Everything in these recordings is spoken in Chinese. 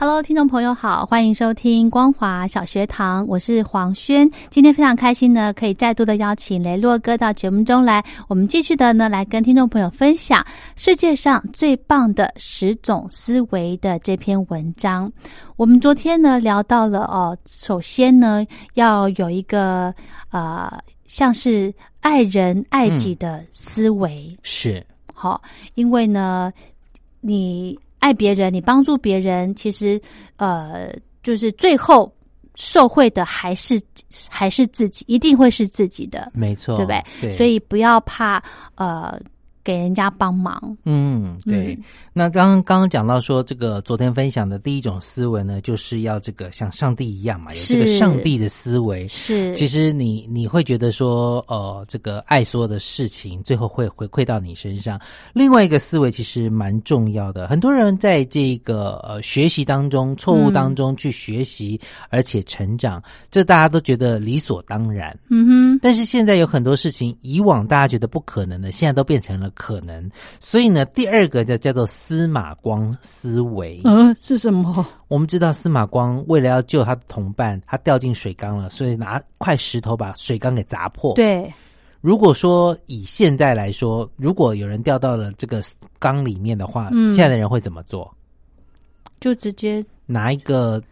Hello，听众朋友好，欢迎收听光华小学堂，我是黄轩。今天非常开心呢，可以再度的邀请雷洛哥到节目中来，我们继续的呢来跟听众朋友分享世界上最棒的十种思维的这篇文章。我们昨天呢聊到了哦，首先呢要有一个呃，像是爱人爱己的思维是好，因为呢你。爱别人，你帮助别人，其实，呃，就是最后受惠的还是还是自己，一定会是自己的，没错，对不对？所以不要怕，呃。给人家帮忙，嗯，对。那刚刚刚刚讲到说，这个昨天分享的第一种思维呢，就是要这个像上帝一样嘛，有这个上帝的思维。是，其实你你会觉得说，呃，这个爱所有的事情，最后会回馈到你身上。另外一个思维其实蛮重要的，很多人在这个呃学习当中、错误当中去学习，而且成长，这大家都觉得理所当然。嗯哼。但是现在有很多事情，以往大家觉得不可能的，现在都变成了。可能，所以呢，第二个叫叫做司马光思维。嗯，是什么？我们知道司马光为了要救他的同伴，他掉进水缸了，所以拿块石头把水缸给砸破。对，如果说以现在来说，如果有人掉到了这个缸里面的话，现在的人会怎么做？就直接拿一个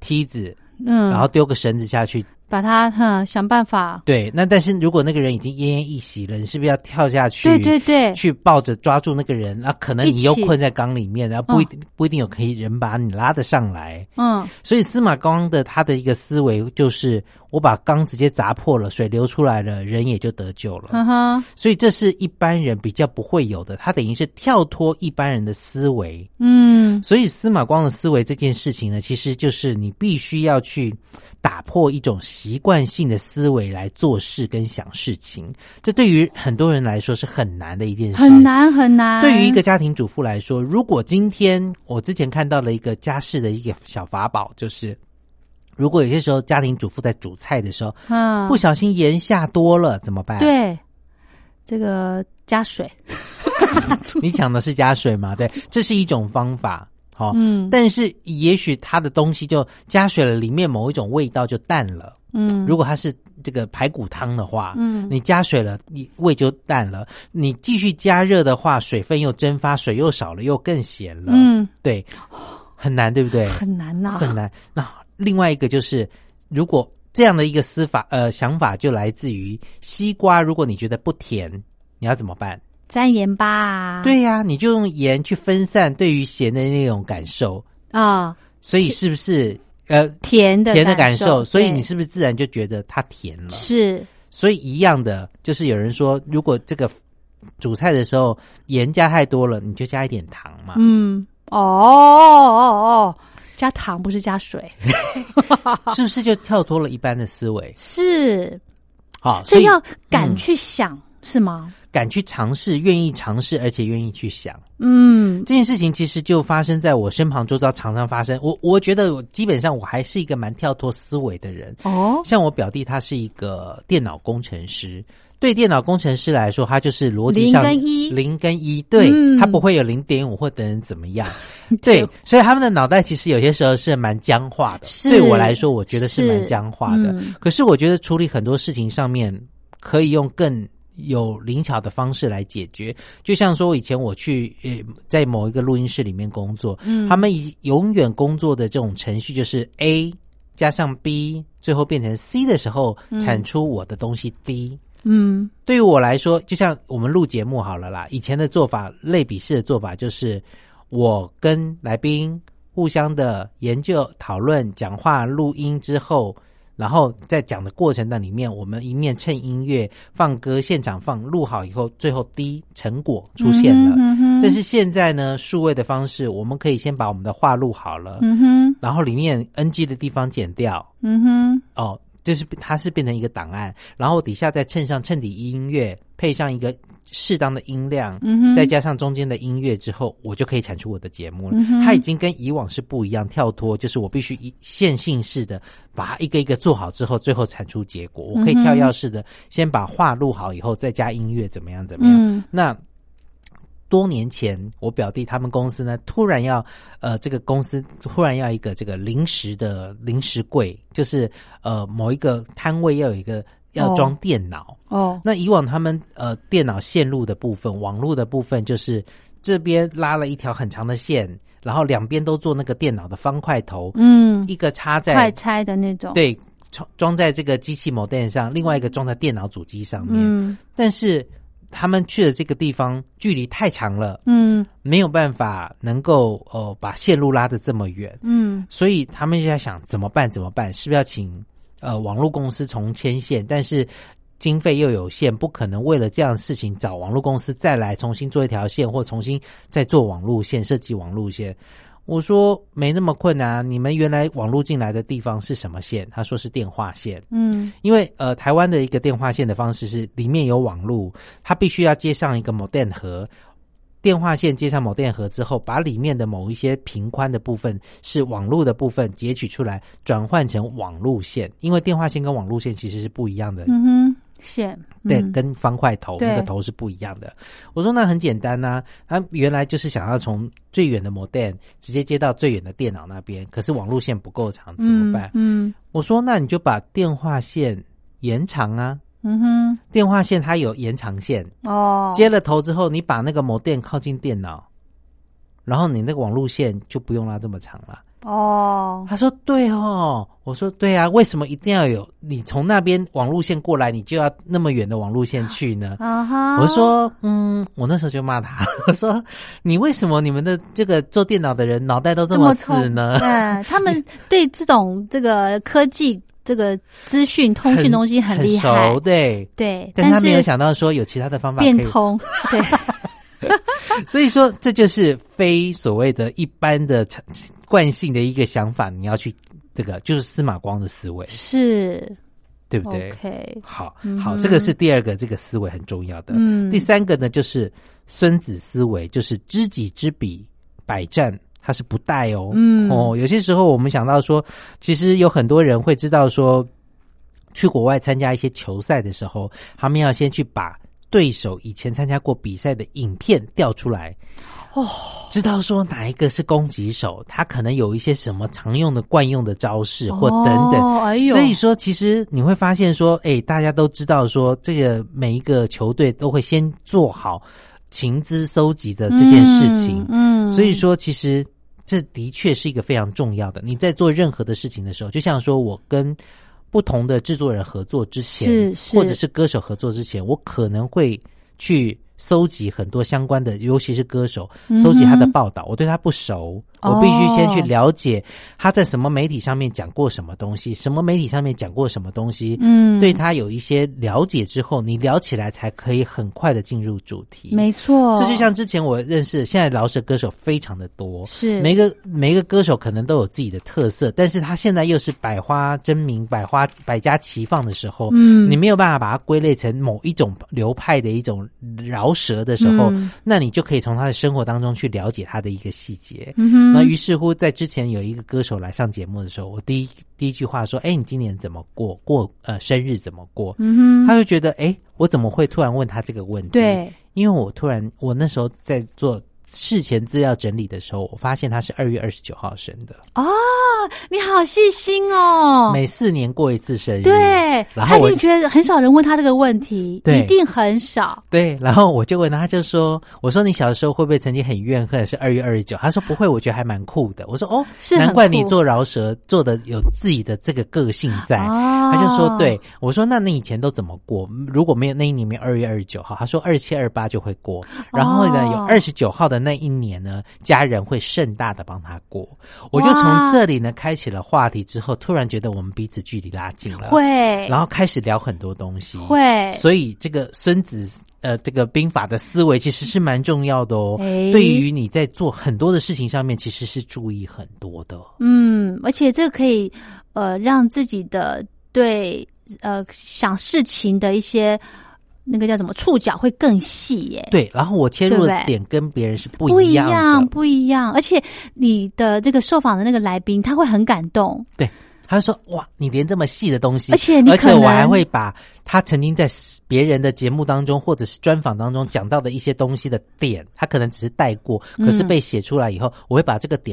梯子，嗯，然后丢个绳子下去。把他哈想办法对，那但是如果那个人已经奄奄一息了，你是不是要跳下去？对对对，去抱着抓住那个人，那可能你又困在缸里面，然后不一定不一定有可以人把你拉得上来。嗯，所以司马光的他的一个思维就是，我把缸直接砸破了，水流出来了，人也就得救了。嗯哼，所以这是一般人比较不会有的，他等于是跳脱一般人的思维。嗯，所以司马光的思维这件事情呢，其实就是你必须要去。打破一种习惯性的思维来做事跟想事情，这对于很多人来说是很难的一件事。很难很难。对于一个家庭主妇来说，如果今天我之前看到了一个家事的一个小法宝，就是如果有些时候家庭主妇在煮菜的时候，嗯，不小心盐下多了怎么办？对，这个加水。你讲的是加水吗？对，这是一种方法。哦，嗯，但是也许它的东西就加水了，里面某一种味道就淡了。嗯，如果它是这个排骨汤的话，嗯，你加水了，你味就淡了。你继续加热的话，水分又蒸发，水又少了，又更咸了。嗯，对，很难，对不对？很难呐，很难。那另外一个就是，如果这样的一个思法呃想法，就来自于西瓜。如果你觉得不甜，你要怎么办？沾盐巴啊，对呀，你就用盐去分散对于咸的那种感受啊，所以是不是呃甜的甜的感受？所以你是不是自然就觉得它甜了？是，所以一样的，就是有人说，如果这个煮菜的时候盐加太多了，你就加一点糖嘛。嗯，哦哦哦，加糖不是加水，是不是就跳脱了一般的思维？是，好，所以要敢去想，是吗？敢去尝试，愿意尝试，而且愿意去想。嗯，这件事情其实就发生在我身旁，周遭常常发生。我我觉得，基本上我还是一个蛮跳脱思维的人。哦，像我表弟，他是一个电脑工程师。对电脑工程师来说，他就是逻辑上零跟一，零跟一，对他不会有零点五或等怎么样。对，所以他们的脑袋其实有些时候是蛮僵化的。对我来说，我觉得是蛮僵化的。可是我觉得处理很多事情上面可以用更。有灵巧的方式来解决，就像说以前我去呃在某一个录音室里面工作，嗯，他们以永远工作的这种程序就是 A 加上 B，最后变成 C 的时候产出我的东西 D。嗯，对于我来说，就像我们录节目好了啦，以前的做法，类比式的做法就是我跟来宾互相的研究、讨论、讲话、录音之后。然后在讲的过程的里面，我们一面趁音乐放歌，现场放录好以后，最后滴成果出现了。但是现在呢，数位的方式，我们可以先把我们的话录好了，然后里面 NG 的地方剪掉。嗯哼，哦，就是它是变成一个档案，然后底下再衬上衬底音乐，配上一个。适当的音量，再加上中间的音乐之后，我就可以产出我的节目了。它已经跟以往是不一样，跳脱就是我必须一线性式的把它一个一个做好之后，最后产出结果。我可以跳跃式的先把话录好以后，再加音乐，怎么样？怎么样？那多年前，我表弟他们公司呢，突然要呃，这个公司突然要一个这个临时的临时柜，就是呃某一个摊位要有一个。要装电脑哦，那以往他们呃电脑线路的部分，网络的部分就是这边拉了一条很长的线，然后两边都做那个电脑的方块头，嗯，一个插在快拆的那种，对，装装在这个机器某电上，另外一个装在电脑主机上面。嗯，但是他们去的这个地方距离太长了，嗯，没有办法能够呃把线路拉的这么远，嗯，所以他们就在想怎么办？怎么办？是不是要请？呃，网络公司重牵线，但是经费又有限，不可能为了这样的事情找网络公司再来重新做一条线，或重新再做网路线设计网路线。我说没那么困难，你们原来网络进来的地方是什么线？他说是电话线。嗯，因为呃，台湾的一个电话线的方式是里面有网路，它必须要接上一个 modem 盒。电话线接上某电盒之后，把里面的某一些频宽的部分是网络的部分截取出来，转换成网路线。因为电话线跟网路线其实是不一样的。嗯哼，线对，跟方块头那个头是不一样的。我说那很简单呐，他原来就是想要从最远的某电直接接到最远的电脑那边，可是网路线不够长，怎么办？嗯，我说那你就把电话线延长啊。嗯哼，电话线它有延长线哦，接了头之后，你把那个某电靠近电脑，然后你那个网路线就不用拉这么长了哦。他说对哦，我说对啊，为什么一定要有你从那边网路线过来，你就要那么远的网路线去呢？啊哈，我说嗯，我那时候就骂他，我说你为什么你们的这个做电脑的人脑袋都这么死呢？对，他们对这种这个科技。这个资讯通讯东西很厉害，对。对，但他没有想到说有其他的方法变通，对，所以说这就是非所谓的一般的惯性的一个想法，你要去这个就是司马光的思维，是。对不对？OK，好好，这个是第二个，这个思维很重要的。嗯，第三个呢，就是孙子思维，就是知己知彼，百战。它是不带哦，嗯。哦，有些时候我们想到说，其实有很多人会知道说，去国外参加一些球赛的时候，他们要先去把对手以前参加过比赛的影片调出来，哦，知道说哪一个是攻击手，他可能有一些什么常用的惯用的招式或等等，所以说其实你会发现说，哎，大家都知道说，这个每一个球队都会先做好。情资搜集的这件事情，嗯，所以说其实这的确是一个非常重要的。你在做任何的事情的时候，就像说我跟不同的制作人合作之前，或者是歌手合作之前，我可能会去。搜集很多相关的，尤其是歌手，搜集他的报道。我对他不熟，我必须先去了解他在什么媒体上面讲过什么东西，什么媒体上面讲过什么东西。嗯，对他有一些了解之后，你聊起来才可以很快的进入主题。没错，这就像之前我认识，现在饶舌歌手非常的多，是每个每个歌手可能都有自己的特色，但是他现在又是百花争鸣、百花百家齐放的时候，嗯，你没有办法把它归类成某一种流派的一种饶。舌的时候，那你就可以从他的生活当中去了解他的一个细节。那于是乎，在之前有一个歌手来上节目的时候，我第一第一句话说：“哎，你今年怎么过？过呃生日怎么过？”他就觉得：“哎，我怎么会突然问他这个问题？”对，因为我突然我那时候在做事前资料整理的时候，我发现他是二月二十九号生的。哦，你好细心哦！每四年过一次生日，对。然后我觉得很少人问他这个问题，对，一定很少。对，然后我就问他，他就说：“我说你小的时候会不会曾经很怨恨是二月二十九？”他说：“不会，我觉得还蛮酷的。”我说：“哦，是难怪你做饶舌做的有自己的这个个性在。”他就说：“对。”我说：“那你以前都怎么过？如果没有那一年没有二月二十九号，他说二七二八就会过。然后呢，有二十九号的那一年呢，家人会盛大的帮他过。我就从这里呢开启了话题，之后突然觉得我们彼此距离拉近了，会，然后开始聊很多东西，会。所以这个孙子呃，这个兵法的思维其实是蛮重要的哦。对于你在做很多的事情上面，其实是注意很多的。嗯，而且这可以呃让自己的对呃想事情的一些那个叫什么触角会更细耶。对，然后我切入的点跟别人是不一样，不一样。不一样而且你的这个受访的那个来宾他会很感动。对。他说：“哇，你连这么细的东西，而且你而且我还会把他曾经在别人的节目当中或者是专访当中讲到的一些东西的点，他可能只是带过，可是被写出来以后，我会把这个点。”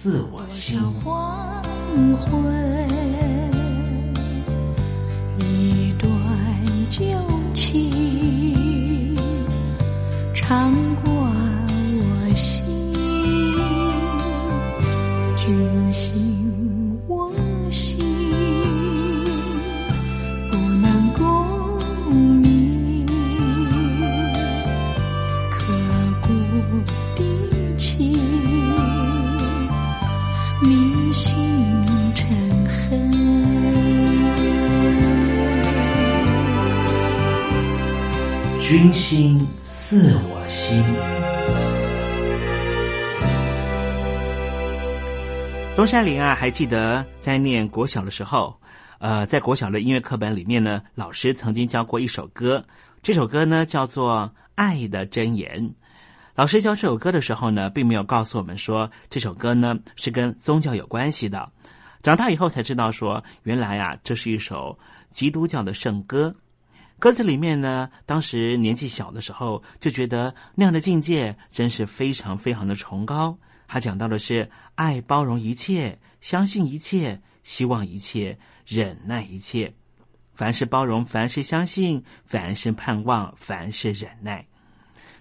自我心。旧情长挂东山林啊，还记得在念国小的时候，呃，在国小的音乐课本里面呢，老师曾经教过一首歌，这首歌呢叫做《爱的箴言》。老师教这首歌的时候呢，并没有告诉我们说这首歌呢是跟宗教有关系的。长大以后才知道说，原来啊，这是一首基督教的圣歌。歌词里面呢，当时年纪小的时候就觉得那样的境界真是非常非常的崇高。他讲到的是爱包容一切，相信一切，希望一切，忍耐一切。凡是包容，凡是相信，凡是盼望，凡是忍耐。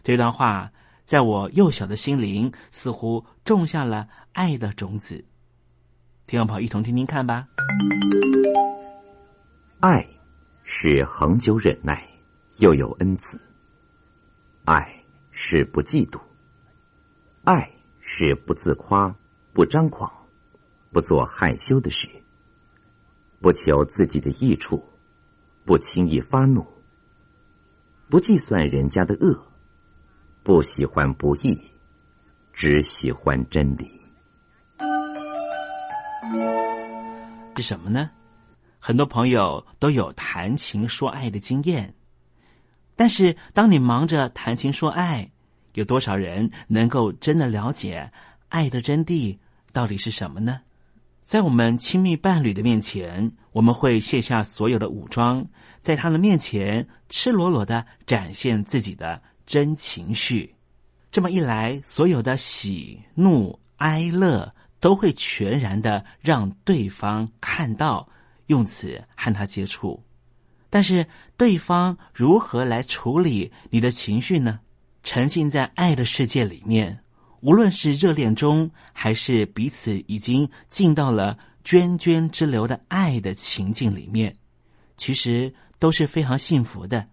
这段话在我幼小的心灵似乎种下了爱的种子。听众朋友，一同听听看吧。爱。是恒久忍耐，又有恩慈。爱是不嫉妒，爱是不自夸、不张狂、不做害羞的事，不求自己的益处，不轻易发怒，不计算人家的恶，不喜欢不义，只喜欢真理。是什么呢？很多朋友都有谈情说爱的经验，但是当你忙着谈情说爱，有多少人能够真的了解爱的真谛到底是什么呢？在我们亲密伴侣的面前，我们会卸下所有的武装，在他的面前赤裸裸的展现自己的真情绪。这么一来，所有的喜怒哀乐都会全然的让对方看到，用此和他接触。但是，对方如何来处理你的情绪呢？沉浸在爱的世界里面，无论是热恋中，还是彼此已经进到了涓涓之流的爱的情境里面，其实都是非常幸福的。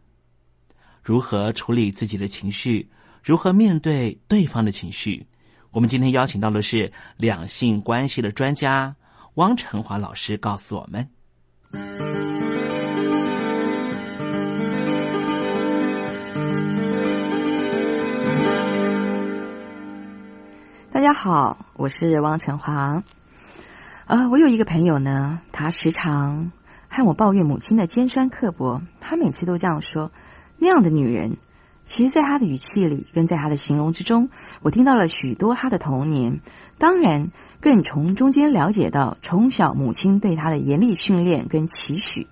如何处理自己的情绪？如何面对对方的情绪？我们今天邀请到的是两性关系的专家汪成华老师，告诉我们。大家好，我是汪成华。呃，我有一个朋友呢，他时常和我抱怨母亲的尖酸刻薄，他每次都这样说：“那样的女人。”其实，在他的语气里，跟在他的形容之中，我听到了许多他的童年。当然，更从中间了解到，从小母亲对他的严厉训练跟期许。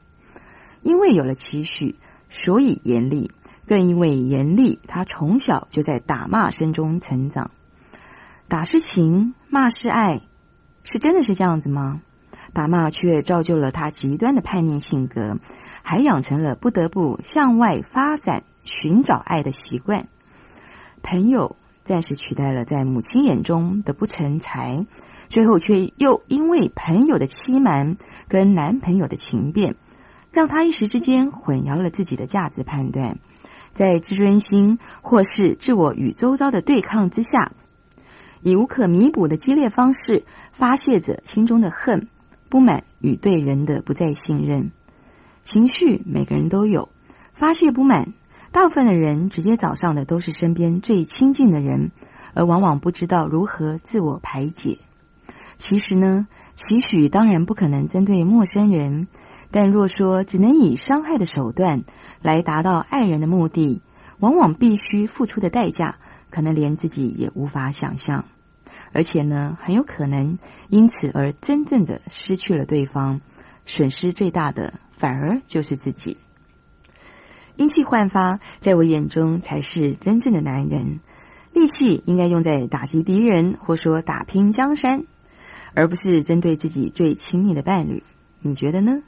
因为有了期许，所以严厉；更因为严厉，他从小就在打骂声中成长。打是情，骂是爱，是真的是这样子吗？打骂却造就了他极端的叛逆性格，还养成了不得不向外发展。寻找爱的习惯，朋友暂时取代了在母亲眼中的不成才，最后却又因为朋友的欺瞒跟男朋友的情变，让他一时之间混淆了自己的价值判断，在自尊心或是自我与周遭的对抗之下，以无可弥补的激烈方式发泄着心中的恨、不满与对人的不再信任。情绪每个人都有，发泄不满。大部分的人直接找上的都是身边最亲近的人，而往往不知道如何自我排解。其实呢，期许当然不可能针对陌生人，但若说只能以伤害的手段来达到爱人的目的，往往必须付出的代价，可能连自己也无法想象。而且呢，很有可能因此而真正的失去了对方，损失最大的反而就是自己。英气焕发，在我眼中才是真正的男人。力气应该用在打击敌人，或说打拼江山，而不是针对自己最亲密的伴侣。你觉得呢？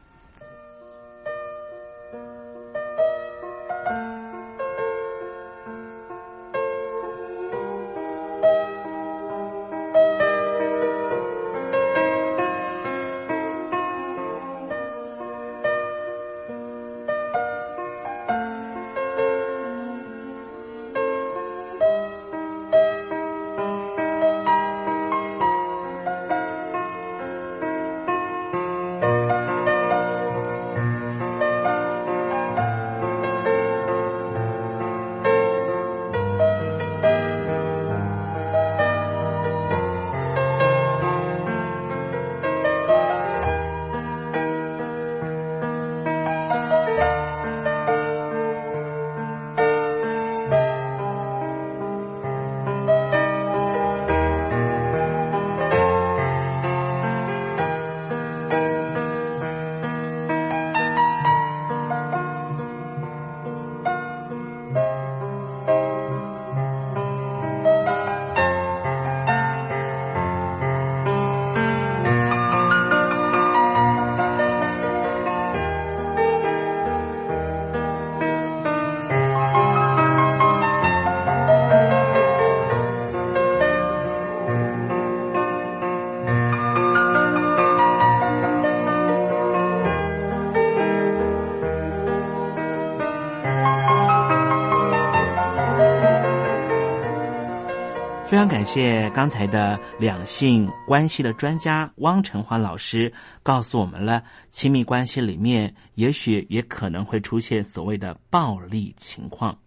感谢刚才的两性关系的专家汪成华老师告诉我们了，亲密关系里面也许也可能会出现所谓的暴力情况，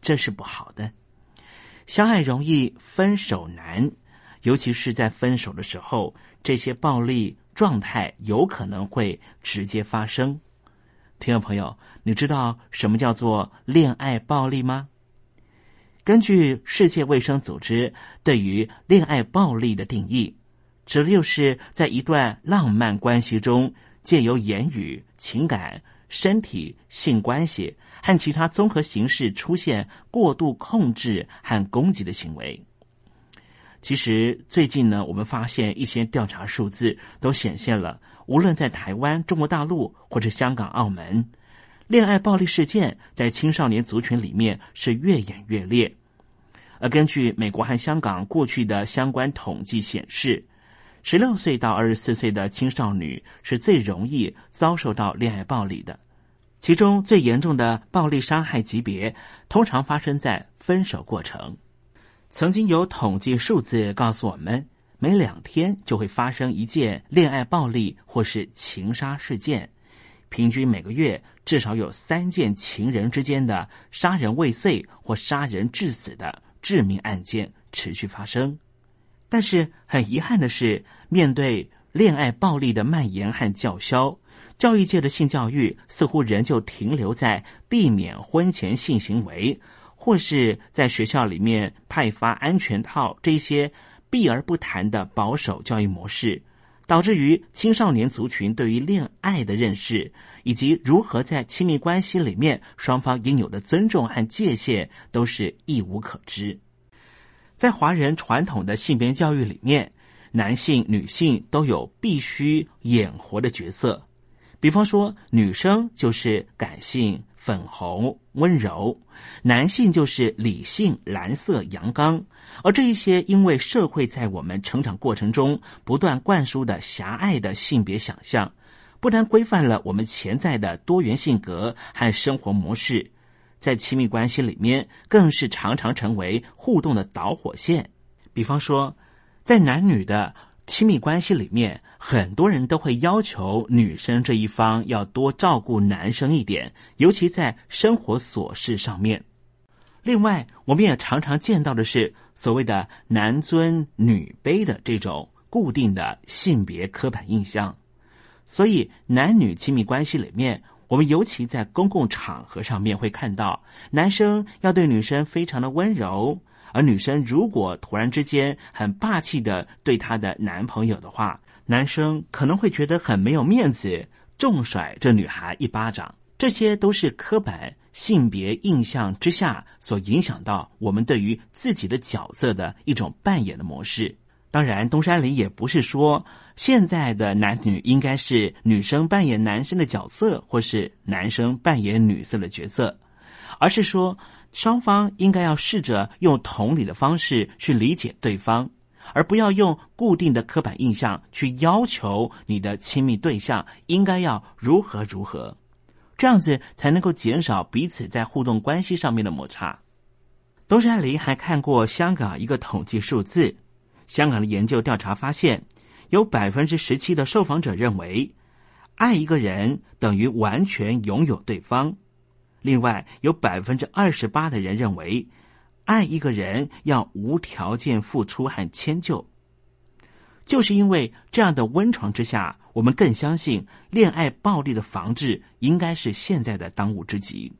这是不好的。相爱容易分手难，尤其是在分手的时候，这些暴力状态有可能会直接发生。听众朋友，你知道什么叫做恋爱暴力吗？根据世界卫生组织对于恋爱暴力的定义，指的就是在一段浪漫关系中，借由言语、情感，身体、性关系和其他综合形式出现过度控制和攻击的行为。其实最近呢，我们发现一些调查数字都显现了，无论在台湾、中国大陆或者香港、澳门，恋爱暴力事件在青少年族群里面是越演越烈。而根据美国和香港过去的相关统计显示，十六岁到二十四岁的青少女是最容易遭受到恋爱暴力的，其中最严重的暴力伤害级别通常发生在分手过程。曾经有统计数字告诉我们，每两天就会发生一件恋爱暴力或是情杀事件，平均每个月至少有三件情人之间的杀人未遂或杀人致死的致命案件持续发生。但是很遗憾的是，面对恋爱暴力的蔓延和叫嚣，教育界的性教育似乎仍旧停留在避免婚前性行为。或是在学校里面派发安全套，这些避而不谈的保守教育模式，导致于青少年族群对于恋爱的认识，以及如何在亲密关系里面双方应有的尊重和界限，都是一无可知。在华人传统的性别教育里面，男性、女性都有必须演活的角色。比方说，女生就是感性、粉红、温柔；男性就是理性、蓝色、阳刚。而这一些，因为社会在我们成长过程中不断灌输的狭隘的性别想象，不但规范了我们潜在的多元性格和生活模式，在亲密关系里面，更是常常成为互动的导火线。比方说，在男女的。亲密关系里面，很多人都会要求女生这一方要多照顾男生一点，尤其在生活琐事上面。另外，我们也常常见到的是所谓的“男尊女卑”的这种固定的性别刻板印象。所以，男女亲密关系里面，我们尤其在公共场合上面会看到，男生要对女生非常的温柔。而女生如果突然之间很霸气的对她的男朋友的话，男生可能会觉得很没有面子，重甩这女孩一巴掌。这些都是刻板性别印象之下所影响到我们对于自己的角色的一种扮演的模式。当然，东山里也不是说现在的男女应该是女生扮演男生的角色，或是男生扮演女色的角色，而是说。双方应该要试着用同理的方式去理解对方，而不要用固定的刻板印象去要求你的亲密对象应该要如何如何，这样子才能够减少彼此在互动关系上面的摩擦。东山林还看过香港一个统计数字，香港的研究调查发现，有百分之十七的受访者认为，爱一个人等于完全拥有对方。另外，有百分之二十八的人认为，爱一个人要无条件付出和迁就。就是因为这样的温床之下，我们更相信恋爱暴力的防治应该是现在的当务之急。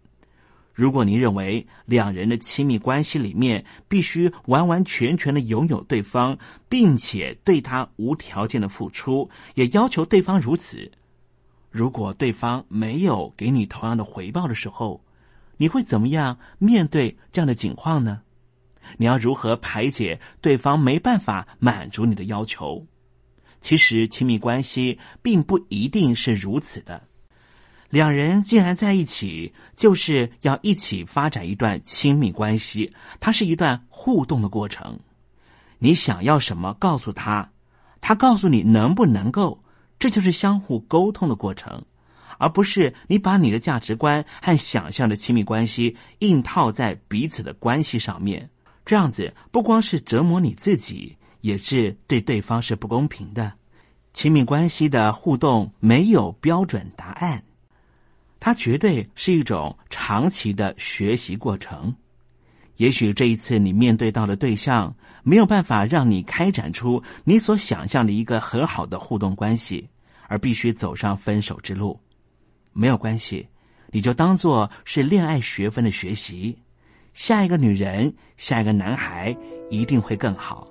如果您认为两人的亲密关系里面必须完完全全的拥有对方，并且对他无条件的付出，也要求对方如此。如果对方没有给你同样的回报的时候，你会怎么样面对这样的景况呢？你要如何排解对方没办法满足你的要求？其实亲密关系并不一定是如此的。两人既然在一起，就是要一起发展一段亲密关系，它是一段互动的过程。你想要什么，告诉他，他告诉你能不能够。这就是相互沟通的过程，而不是你把你的价值观和想象的亲密关系硬套在彼此的关系上面。这样子不光是折磨你自己，也是对对方是不公平的。亲密关系的互动没有标准答案，它绝对是一种长期的学习过程。也许这一次你面对到的对象没有办法让你开展出你所想象的一个很好的互动关系。而必须走上分手之路，没有关系，你就当做是恋爱学分的学习。下一个女人，下一个男孩一定会更好。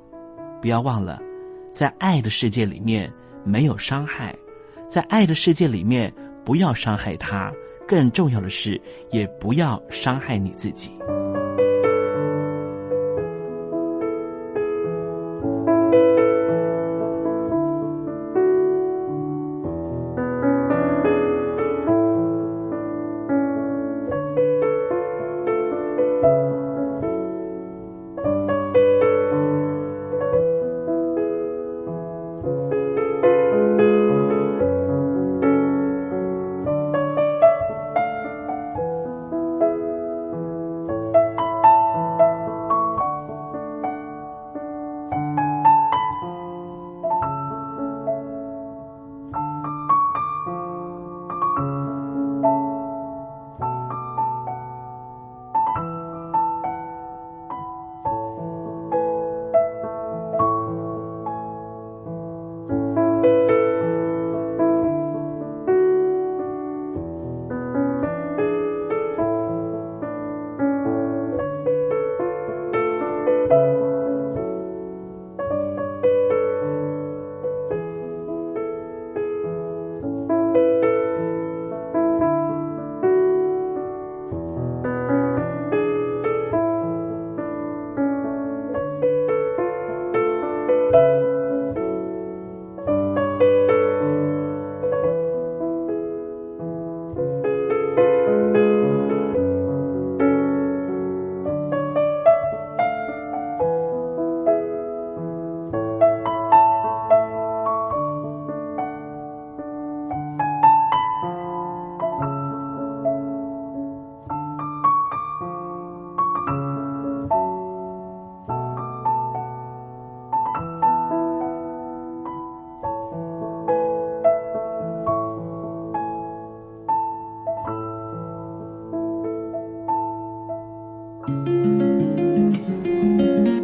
不要忘了，在爱的世界里面没有伤害，在爱的世界里面不要伤害他，更重要的是，也不要伤害你自己。